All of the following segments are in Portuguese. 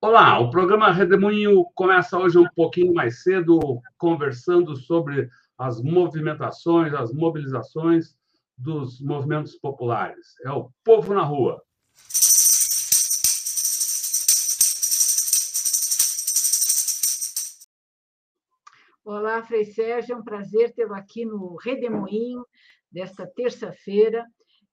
Olá, o programa Redemoinho começa hoje um pouquinho mais cedo, conversando sobre as movimentações, as mobilizações dos movimentos populares. É o povo na rua. Olá, Frei Sérgio, é um prazer tê-lo aqui no Redemoinho desta terça-feira.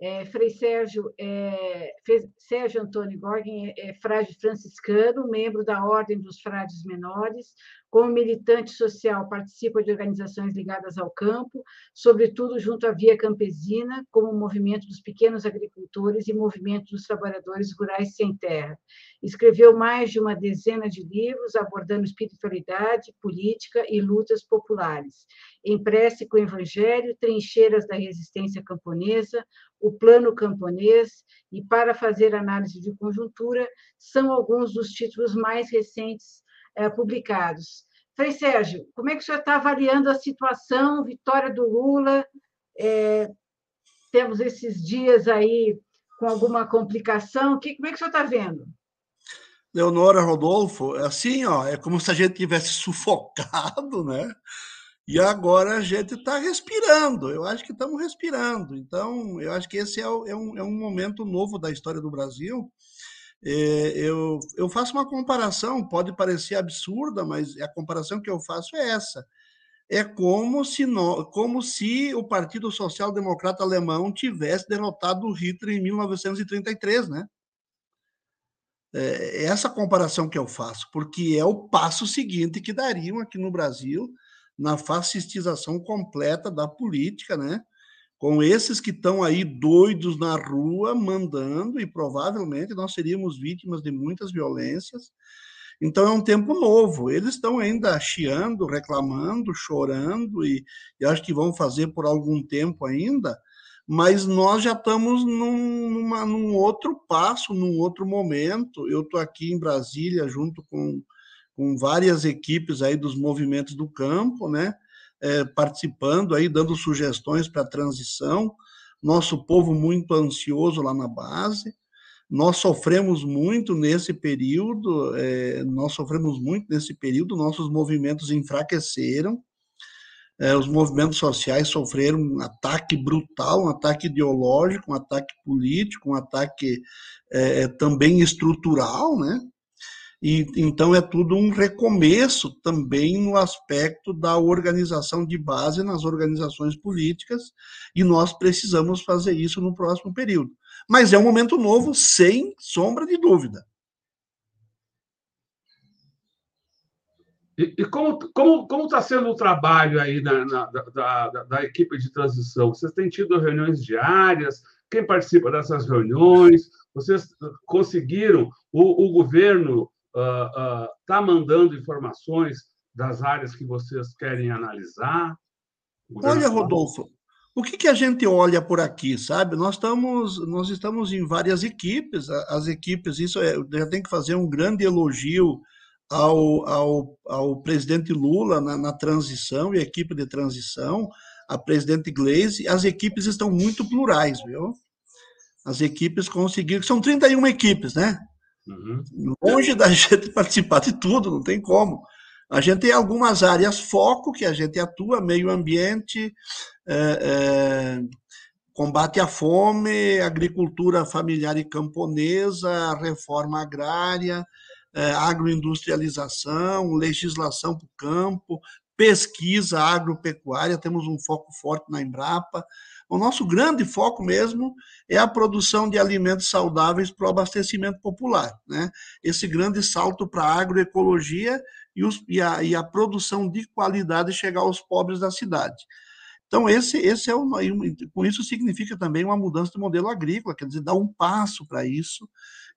É, Frei Sérgio, é, Sérgio Antônio Gorgen é, é frade franciscano, membro da Ordem dos Frades Menores, como militante social, participa de organizações ligadas ao campo, sobretudo junto à Via Campesina, como o movimento dos pequenos agricultores e movimento dos trabalhadores rurais sem terra. Escreveu mais de uma dezena de livros abordando espiritualidade, política e lutas populares. Em com o Evangelho, Trincheiras da Resistência Camponesa, O Plano Camponês e Para Fazer Análise de Conjuntura são alguns dos títulos mais recentes é, publicados. Frei Sérgio, como é que o senhor está avaliando a situação, vitória do Lula? É, temos esses dias aí com alguma complicação. Que, como é que o senhor está vendo? Leonora Rodolfo, é assim, ó, é como se a gente tivesse sufocado, né? E agora a gente está respirando. Eu acho que estamos respirando. Então, eu acho que esse é, é, um, é um momento novo da história do Brasil é, eu, eu faço uma comparação, pode parecer absurda, mas a comparação que eu faço é essa. É como se, no, como se o Partido Social Democrata Alemão tivesse derrotado o Hitler em 1933, né? É, é essa comparação que eu faço, porque é o passo seguinte que dariam aqui no Brasil na fascistização completa da política, né? com esses que estão aí doidos na rua mandando, e provavelmente nós seríamos vítimas de muitas violências. Então é um tempo novo. Eles estão ainda chiando, reclamando, chorando, e, e acho que vão fazer por algum tempo ainda, mas nós já estamos num, numa, num outro passo, num outro momento. Eu estou aqui em Brasília junto com, com várias equipes aí dos movimentos do campo, né? é, participando aí, dando sugestões para a transição. Nosso povo muito ansioso lá na base. Nós sofremos muito nesse período, é, nós sofremos muito nesse período, nossos movimentos enfraqueceram, é, os movimentos sociais sofreram um ataque brutal, um ataque ideológico, um ataque político, um ataque é, também estrutural, né? E, então, é tudo um recomeço também no aspecto da organização de base nas organizações políticas, e nós precisamos fazer isso no próximo período. Mas é um momento novo, sem sombra de dúvida. E, e como está como, como tá sendo o trabalho aí na, na, da, da, da equipe de transição? Vocês têm tido reuniões diárias? Quem participa dessas reuniões? Vocês conseguiram? O, o governo está uh, uh, mandando informações das áreas que vocês querem analisar? Olha, Rodolfo, o que, que a gente olha por aqui, sabe? Nós estamos, nós estamos em várias equipes, as equipes, isso é, já tem que fazer um grande elogio ao, ao, ao presidente Lula na, na transição e equipe de transição, a presidente Gleisi, as equipes estão muito plurais, viu? As equipes conseguiram, são 31 equipes, né? Uhum. Longe da gente participar de tudo, não tem como. A gente tem algumas áreas foco que a gente atua, meio ambiente, é, é, combate à fome, agricultura familiar e camponesa, reforma agrária, é, agroindustrialização, legislação para o campo, pesquisa agropecuária, temos um foco forte na Embrapa, o nosso grande foco mesmo é a produção de alimentos saudáveis para o abastecimento popular. Né? Esse grande salto para a agroecologia e, os, e, a, e a produção de qualidade chegar aos pobres da cidade. Então, esse, esse é uma, com isso significa também uma mudança do modelo agrícola, quer dizer, dar um passo para isso.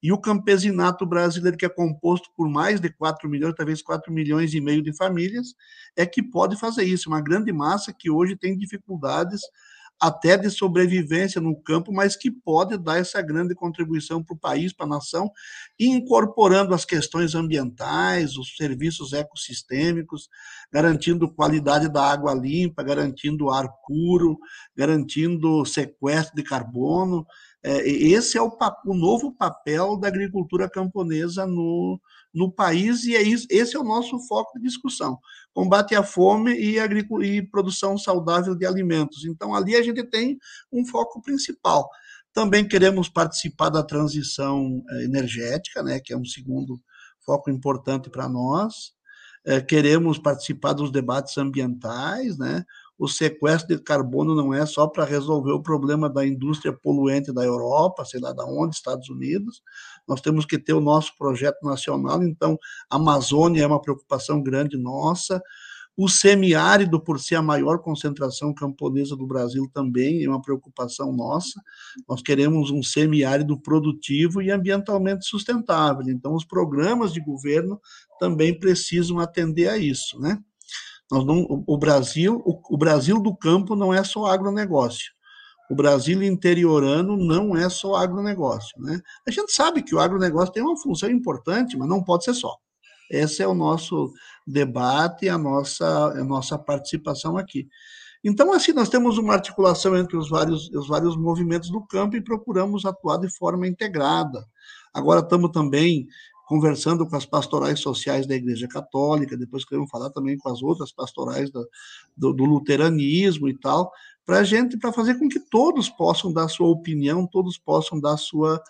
E o campesinato brasileiro, que é composto por mais de 4 milhões, talvez 4 milhões e meio de famílias, é que pode fazer isso. Uma grande massa que hoje tem dificuldades até de sobrevivência no campo, mas que pode dar essa grande contribuição para o país, para a nação, incorporando as questões ambientais, os serviços ecossistêmicos, garantindo qualidade da água limpa, garantindo ar puro, garantindo sequestro de carbono. É, esse é o, o novo papel da agricultura camponesa no, no país e é isso, esse é o nosso foco de discussão combate à fome e, e produção saudável de alimentos. Então, ali a gente tem um foco principal. Também queremos participar da transição eh, energética, né, que é um segundo foco importante para nós. É, queremos participar dos debates ambientais, né? O sequestro de carbono não é só para resolver o problema da indústria poluente da Europa, sei lá da onde, Estados Unidos. Nós temos que ter o nosso projeto nacional, então a Amazônia é uma preocupação grande nossa. O semiárido, por ser a maior concentração camponesa do Brasil, também é uma preocupação nossa. Nós queremos um semiárido produtivo e ambientalmente sustentável. Então, os programas de governo também precisam atender a isso, né? Não, o Brasil, o, o Brasil do campo não é só agronegócio. O Brasil interiorano não é só agronegócio, né? A gente sabe que o agronegócio tem uma função importante, mas não pode ser só. Esse é o nosso debate, a nossa, a nossa participação aqui. Então, assim, nós temos uma articulação entre os vários, os vários movimentos do campo e procuramos atuar de forma integrada. Agora estamos também conversando com as pastorais sociais da Igreja Católica, depois queremos falar também com as outras pastorais do, do, luteranismo e tal, para a gente, para fazer com que todos possam dar sua opinião, todos possam dar sua,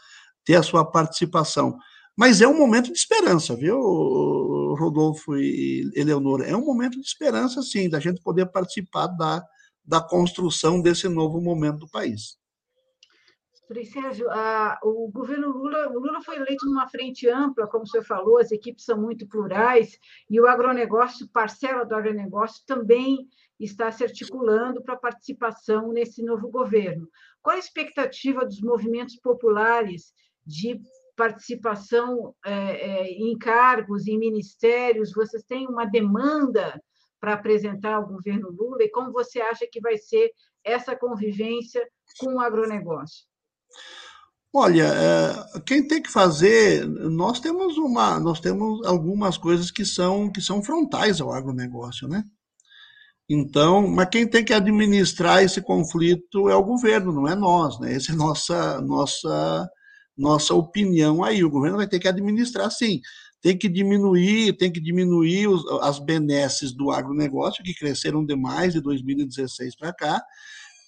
ter a sua participação. Mas é um momento de esperança, viu, Rodolfo e Eleonora? É um momento de esperança, sim, da gente poder participar da, da construção desse novo momento do país. Sérgio, a, o governo Lula, o Lula foi eleito numa frente ampla, como o senhor falou, as equipes são muito plurais, e o agronegócio, parcela do agronegócio, também está se articulando para participação nesse novo governo. Qual a expectativa dos movimentos populares de participação é, é, em cargos, em ministérios? Vocês têm uma demanda para apresentar ao governo Lula e como você acha que vai ser essa convivência com o agronegócio? Olha, é, quem tem que fazer, nós temos uma, nós temos algumas coisas que são que são frontais ao agronegócio, né? Então, mas quem tem que administrar esse conflito é o governo, não é nós, né? Essa é nossa nossa nossa opinião aí. O governo vai ter que administrar, sim. Tem que diminuir, tem que diminuir os, as benesses do agronegócio que cresceram demais de 2016 para cá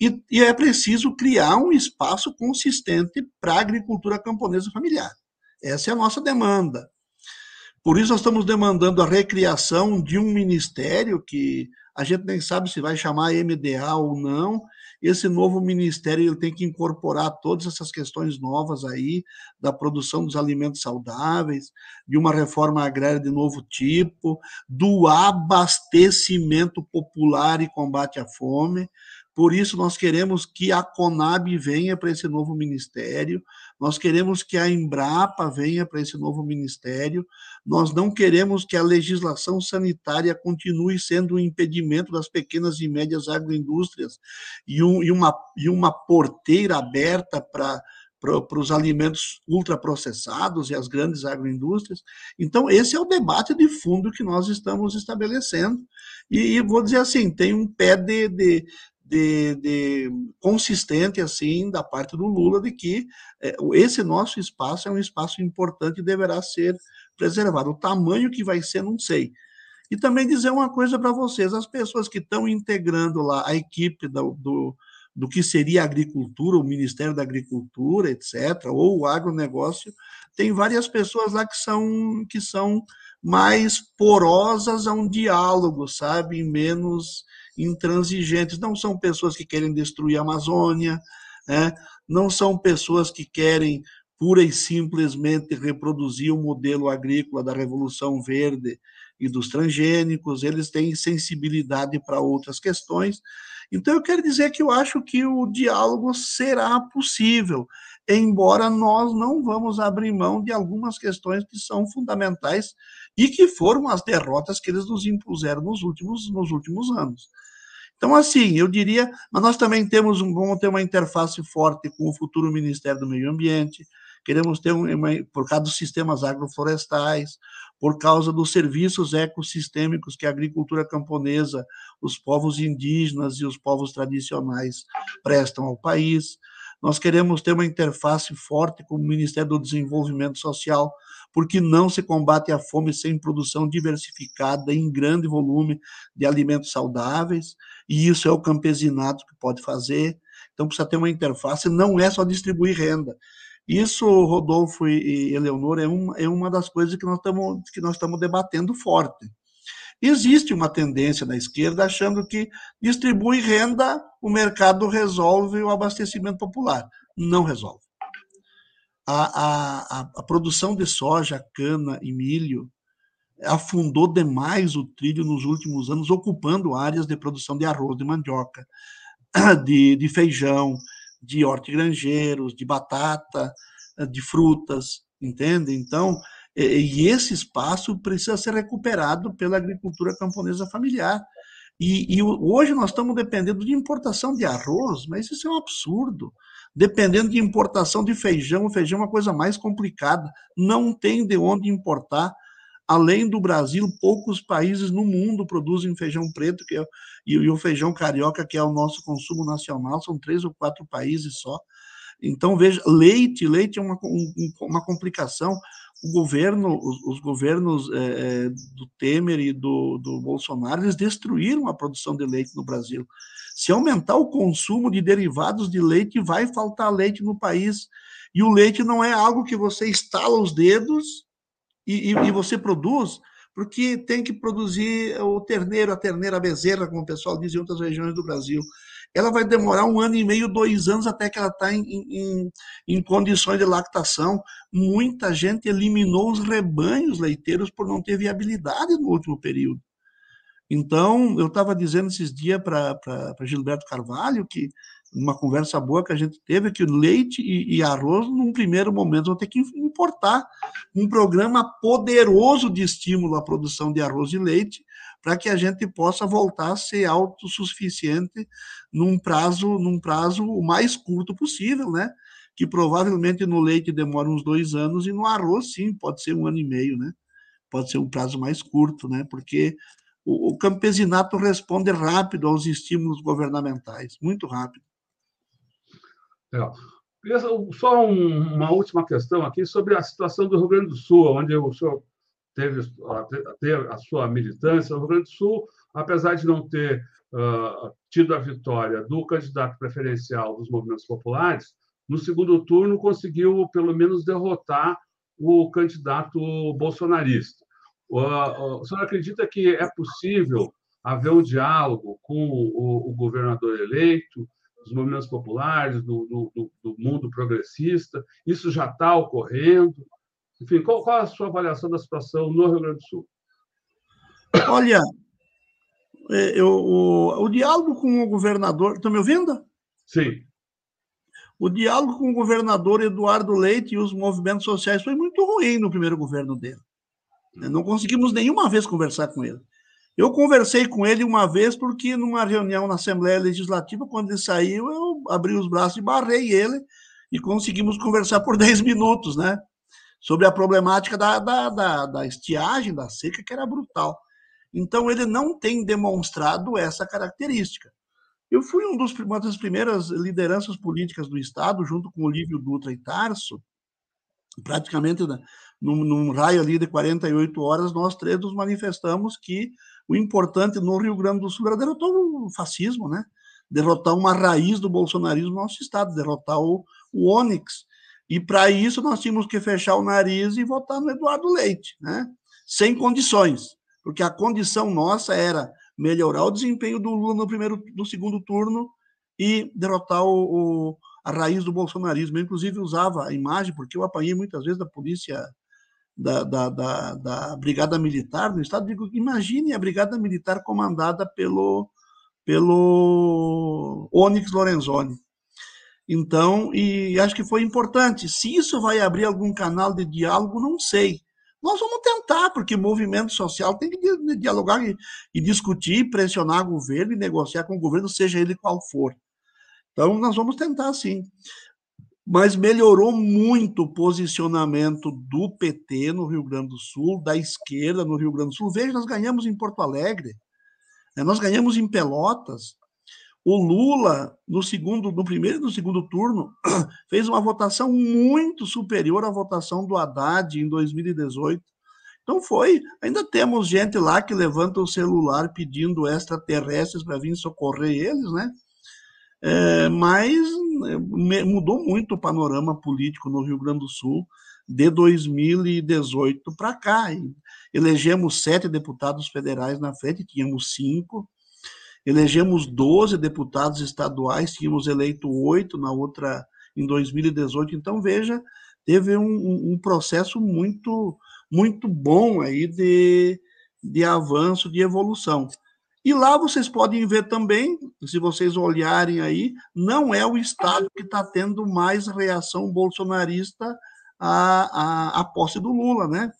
e, e é preciso criar um espaço consistente para a agricultura camponesa familiar. Essa é a nossa demanda. Por isso, nós estamos demandando a recriação de um ministério que a gente nem sabe se vai chamar MDA ou não. Esse novo ministério ele tem que incorporar todas essas questões novas aí da produção dos alimentos saudáveis, de uma reforma agrária de novo tipo, do abastecimento popular e combate à fome. Por isso, nós queremos que a Conab venha para esse novo ministério, nós queremos que a Embrapa venha para esse novo ministério, nós não queremos que a legislação sanitária continue sendo um impedimento das pequenas e médias agroindústrias e, um, e, uma, e uma porteira aberta para para os alimentos ultraprocessados e as grandes agroindústrias. Então, esse é o debate de fundo que nós estamos estabelecendo. E, e vou dizer assim, tem um pé de, de, de, de, consistente assim da parte do Lula de que é, esse nosso espaço é um espaço importante e deverá ser preservado. O tamanho que vai ser, não sei. E também dizer uma coisa para vocês: as pessoas que estão integrando lá a equipe do, do, do que seria a agricultura, o Ministério da Agricultura, etc., ou o agronegócio, tem várias pessoas lá que são, que são mais porosas a um diálogo, sabe? Menos intransigentes, não são pessoas que querem destruir a Amazônia, né? não são pessoas que querem pura e simplesmente reproduzir o modelo agrícola da Revolução Verde e dos transgênicos, eles têm sensibilidade para outras questões. Então, eu quero dizer que eu acho que o diálogo será possível, embora nós não vamos abrir mão de algumas questões que são fundamentais e que foram as derrotas que eles nos impuseram nos últimos, nos últimos anos. Então, assim, eu diria, mas nós também temos um, vamos ter uma interface forte com o futuro Ministério do Meio Ambiente, queremos ter por causa dos sistemas agroflorestais, por causa dos serviços ecossistêmicos que a agricultura camponesa, os povos indígenas e os povos tradicionais prestam ao país. Nós queremos ter uma interface forte com o Ministério do Desenvolvimento Social, porque não se combate a fome sem produção diversificada em grande volume de alimentos saudáveis, e isso é o campesinato que pode fazer. Então precisa ter uma interface, não é só distribuir renda. Isso, Rodolfo e Eleonora, é uma, é uma das coisas que nós estamos que nós estamos debatendo forte. Existe uma tendência na esquerda achando que distribui renda, o mercado resolve o abastecimento popular. Não resolve. A, a, a, produção de soja, cana e milho afundou demais o trilho nos últimos anos, ocupando áreas de produção de arroz, de mandioca, de, de feijão, de hortigranjeiros, de batata, de frutas, entende? Então, e esse espaço precisa ser recuperado pela agricultura camponesa familiar. E, e, hoje nós estamos dependendo de importação de arroz, mas isso é um absurdo. Dependendo de importação de feijão, o feijão é uma coisa mais complicada. Não tem de onde importar. Além do Brasil, poucos países no mundo produzem feijão preto que é, e, o feijão carioca, que é o nosso consumo nacional, são três ou quatro países só. Então, veja, leite, leite é uma, uma complicação o governo, os, os governos é, do Temer e do, do Bolsonaro, eles destruíram a produção de leite no Brasil. Se aumentar o consumo de derivados de leite, vai faltar leite no país. E o leite não é algo que você estala os dedos e, e, e você produz, porque tem que produzir o terneiro, a terneira, a bezerra, como o pessoal diz em outras regiões do Brasil ela vai demorar um ano e meio, dois anos até que ela está em, em, em, condições de lactação. Muita gente eliminou os rebanhos leiteiros por não ter viabilidade no último período. Então, eu estava dizendo esses dias para Gilberto Carvalho que uma conversa boa que a gente teve que o leite e, e, arroz, num primeiro momento, vão ter que importar um programa poderoso de estímulo à produção de arroz e leite, para que a gente possa voltar a ser autossuficiente num prazo, num prazo o mais curto possível, né? Que provavelmente no leite demora uns dois anos e no arroz, sim, pode ser um ano e meio, né? Pode ser um prazo mais curto, né? Porque o, o campesinato responde rápido aos estímulos governamentais, muito rápido. É. Só uma última questão aqui sobre a situação do Rio Grande do Sul, onde o senhor teve, teve a sua militância, o Rio Grande do Sul, apesar de não ter uh, tido a vitória do candidato preferencial dos movimentos populares, no segundo turno conseguiu, pelo menos, derrotar o candidato bolsonarista. Uh, o senhor acredita que é possível haver um diálogo com o, o governador eleito, dos movimentos populares, do, do, do mundo progressista? Isso já está ocorrendo? Enfim, qual, qual a sua avaliação da situação no Rio Grande do Sul? Olha, é, eu, o, o diálogo com o governador. Estão me ouvindo? Sim. O diálogo com o governador Eduardo Leite e os movimentos sociais foi muito ruim no primeiro governo dele. Não conseguimos nenhuma vez conversar com ele. Eu conversei com ele uma vez porque, numa reunião na Assembleia Legislativa, quando ele saiu, eu abri os braços e barrei ele e conseguimos conversar por 10 minutos, né? sobre a problemática da, da, da, da estiagem, da seca, que era brutal. Então, ele não tem demonstrado essa característica. Eu fui um dos, uma das primeiras lideranças políticas do Estado, junto com Olívio Dutra e Tarso, praticamente né, num, num, raio ali de 48 horas, nós três nos manifestamos que o importante no Rio Grande do Sul era derrotar o fascismo, né? derrotar uma raiz do bolsonarismo no nosso Estado, derrotar o, o Onyx, e para isso nós tínhamos que fechar o nariz e votar no Eduardo Leite, né? sem condições, porque a condição nossa era melhorar o desempenho do Lula no primeiro, no segundo turno e derrotar o, o, a raiz do bolsonarismo. Eu, inclusive, usava a imagem, porque eu apanhei muitas vezes da polícia, da, da, da, da Brigada Militar no Estado. Digo, imagine a Brigada Militar comandada pelo, pelo Onyx Lorenzoni. Então, e acho que foi importante. Se isso vai abrir algum canal de diálogo, não sei. Nós vamos tentar, porque movimento social tem que dialogar e, e discutir, pressionar o governo e negociar com o governo, seja ele qual for. Então, nós vamos tentar sim. Mas melhorou muito o posicionamento do PT no Rio Grande do Sul, da esquerda no Rio Grande do Sul. Veja, nós ganhamos em Porto Alegre, né? nós ganhamos em Pelotas. O Lula, no segundo, no primeiro e no segundo turno, fez uma votação muito superior à votação do Haddad em 2018. Então foi. Ainda temos gente lá que levanta o celular pedindo extraterrestres para vir socorrer eles, né? É, mas é, mudou muito o panorama político no Rio Grande do Sul de 2018 para cá. Elegemos sete deputados federais na frente, tínhamos cinco elegemos 12 deputados estaduais, tínhamos eleito oito na outra em 2018. Então, veja, teve um, um processo muito, muito bom aí de, de avanço, de evolução. E lá vocês podem ver também, se vocês olharem aí, não é o Estado que está tendo mais reação bolsonarista à, à, à posse do Lula, né?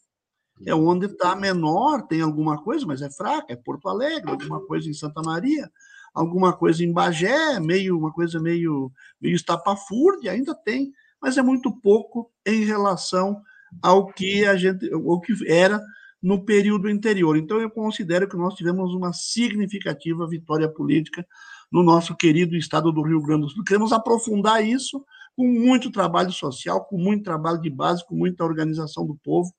é onde está menor, tem alguma coisa, mas é fraca, é Porto Alegre, alguma coisa em Santa Maria, alguma coisa em Bagé, meio uma coisa meio, meio estapafúrdia, ainda tem, mas é muito pouco em relação ao que a gente, o que era no período anterior. Então eu considero que nós tivemos uma significativa vitória política no nosso querido estado do Rio Grande do Sul. Queremos aprofundar isso com muito trabalho social, com muito trabalho de base, com muita organização do povo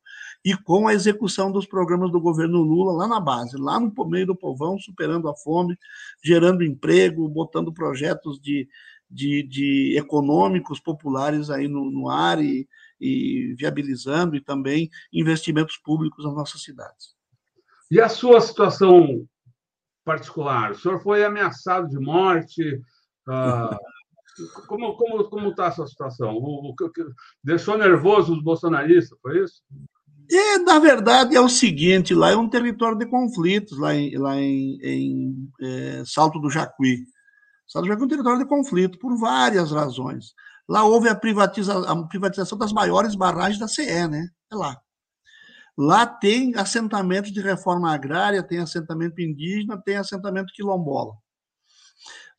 e com a execução dos programas do governo Lula lá na base, lá no meio do povão, superando a fome, gerando emprego, botando projetos de, de, de econômicos populares aí no, no ar e, e viabilizando e também investimentos públicos nas nossas cidades. E a sua situação particular? O senhor foi ameaçado de morte? Como como como está a sua situação? O, o, deixou nervoso os bolsonaristas? Foi isso? E, na verdade, é o seguinte: lá é um território de conflitos, lá em, lá em, em é, Salto do Jacuí. Salto do Jacuí é um território de conflito, por várias razões. Lá houve a, privatiza, a privatização das maiores barragens da CE, né? É lá. Lá tem assentamento de reforma agrária, tem assentamento indígena, tem assentamento quilombola.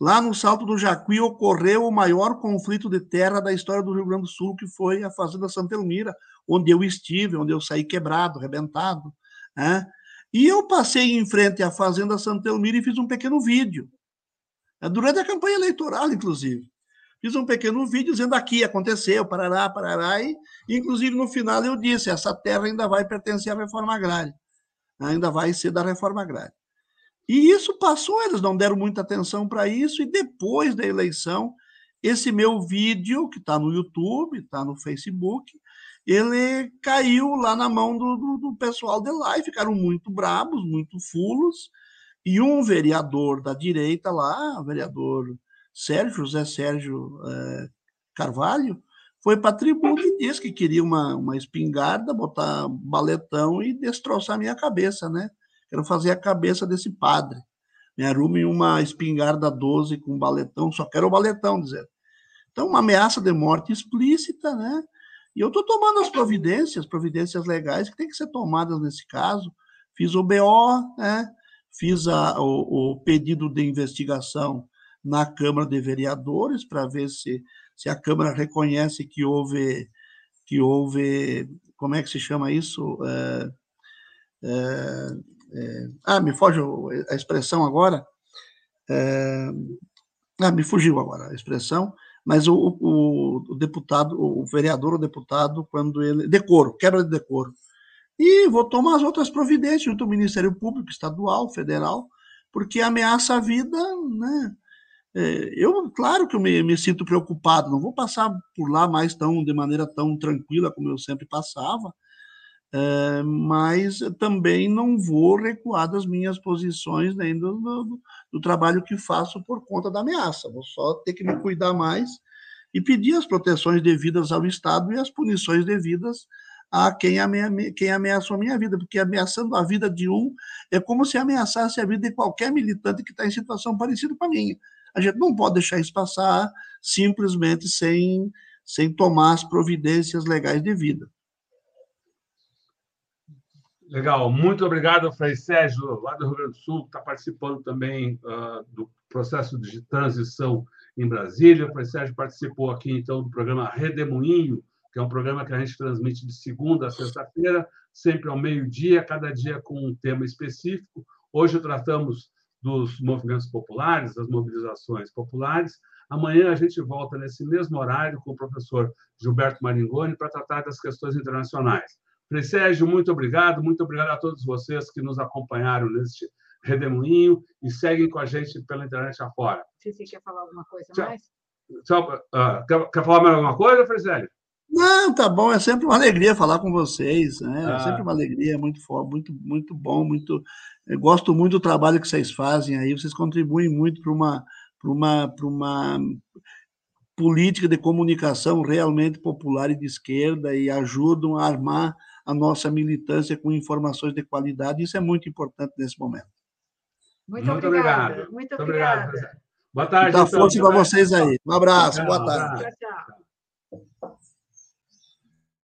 Lá no Salto do Jacuí ocorreu o maior conflito de terra da história do Rio Grande do Sul, que foi a Fazenda Santa Elmira, onde eu estive, onde eu saí quebrado, arrebentado. Né? E eu passei em frente à Fazenda Santa Elmira e fiz um pequeno vídeo? Durante a campanha eleitoral, inclusive. Fiz um pequeno vídeo dizendo aqui aconteceu, parará, parará, e inclusive no final eu disse, essa terra ainda vai pertencer à reforma agrária, ainda vai ser da reforma agrária. E isso passou, eles não deram muita atenção para isso, e depois da eleição, esse meu vídeo, que está no YouTube, está no Facebook, ele caiu lá na mão do, do, do, pessoal de lá e ficaram muito brabos, muito fulos. E um vereador da direita lá, vereador Sérgio, José Sérgio é, Carvalho, foi para a tribuna e disse que queria uma, uma espingarda, botar baletão e destroçar minha cabeça, né? Quero fazer a cabeça desse padre. Me arrume uma espingarda 12 com baletão, só quero o baletão, dizendo. Então, uma ameaça de morte explícita, né? E eu estou tomando as providências, providências legais que tem que ser tomadas nesse caso. Fiz o BO, né? Fiz a, o, o, pedido de investigação na Câmara de Vereadores para ver se, se a Câmara reconhece que houve, que houve, como é que se chama isso? É, é, é, ah, me foge a expressão agora. É, ah, me fugiu agora a expressão mas o, o, o deputado, o vereador ou deputado, quando ele. Decoro, quebra de decoro. E vou tomar as outras providências junto ao Ministério Público, estadual, federal, porque ameaça a vida, né? É, eu, claro que eu me, me, sinto preocupado, não vou passar por lá mais tão de maneira tão tranquila como eu sempre passava, é, mas também não vou recuar das minhas posições nem do, do, do, trabalho que faço por conta da ameaça. Vou só ter que me cuidar mais e pedir as proteções devidas ao Estado e as punições devidas a quem, amea, quem ameaçou a minha vida, porque ameaçando a vida de um é como se ameaçasse a vida de qualquer militante que está em situação parecida com a minha. A gente não pode deixar isso passar simplesmente sem, sem tomar as providências legais devidas. Legal, muito obrigado, Frei Sérgio, lá do Rio Grande do Sul, que está participando também uh, do processo de transição em Brasília. O Frei Sérgio participou aqui, então, do programa Redemoinho, que é um programa que a gente transmite de segunda a sexta-feira, sempre ao meio-dia, cada dia com um tema específico. Hoje tratamos dos movimentos populares, das mobilizações populares. Amanhã a gente volta nesse mesmo horário com o professor Gilberto Maringoni para tratar das questões internacionais. Frei Sérgio, muito obrigado, muito obrigado a todos vocês que nos acompanharam neste redemoinho e seguem com a gente pela internet afora. Se você quer falar alguma coisa Tchau. mais? Tchau. Uh, quer, quer, falar mais alguma coisa, Frei Sérgio? Não, tá bom, é sempre uma alegria falar com vocês, né? É ah. sempre uma alegria, é muito muito, muito bom, muito. Eu gosto muito do trabalho que vocês fazem aí, vocês contribuem muito para uma, uma, uma política de comunicação realmente popular e de esquerda e ajudam a armar a nossa militância com informações de qualidade. Isso é muito importante nesse momento. Muito, muito obrigado. Muito, muito obrigado. Boa tarde. Muita então, força para vocês aí. Um abraço. Boa tarde. Tchau, tchau.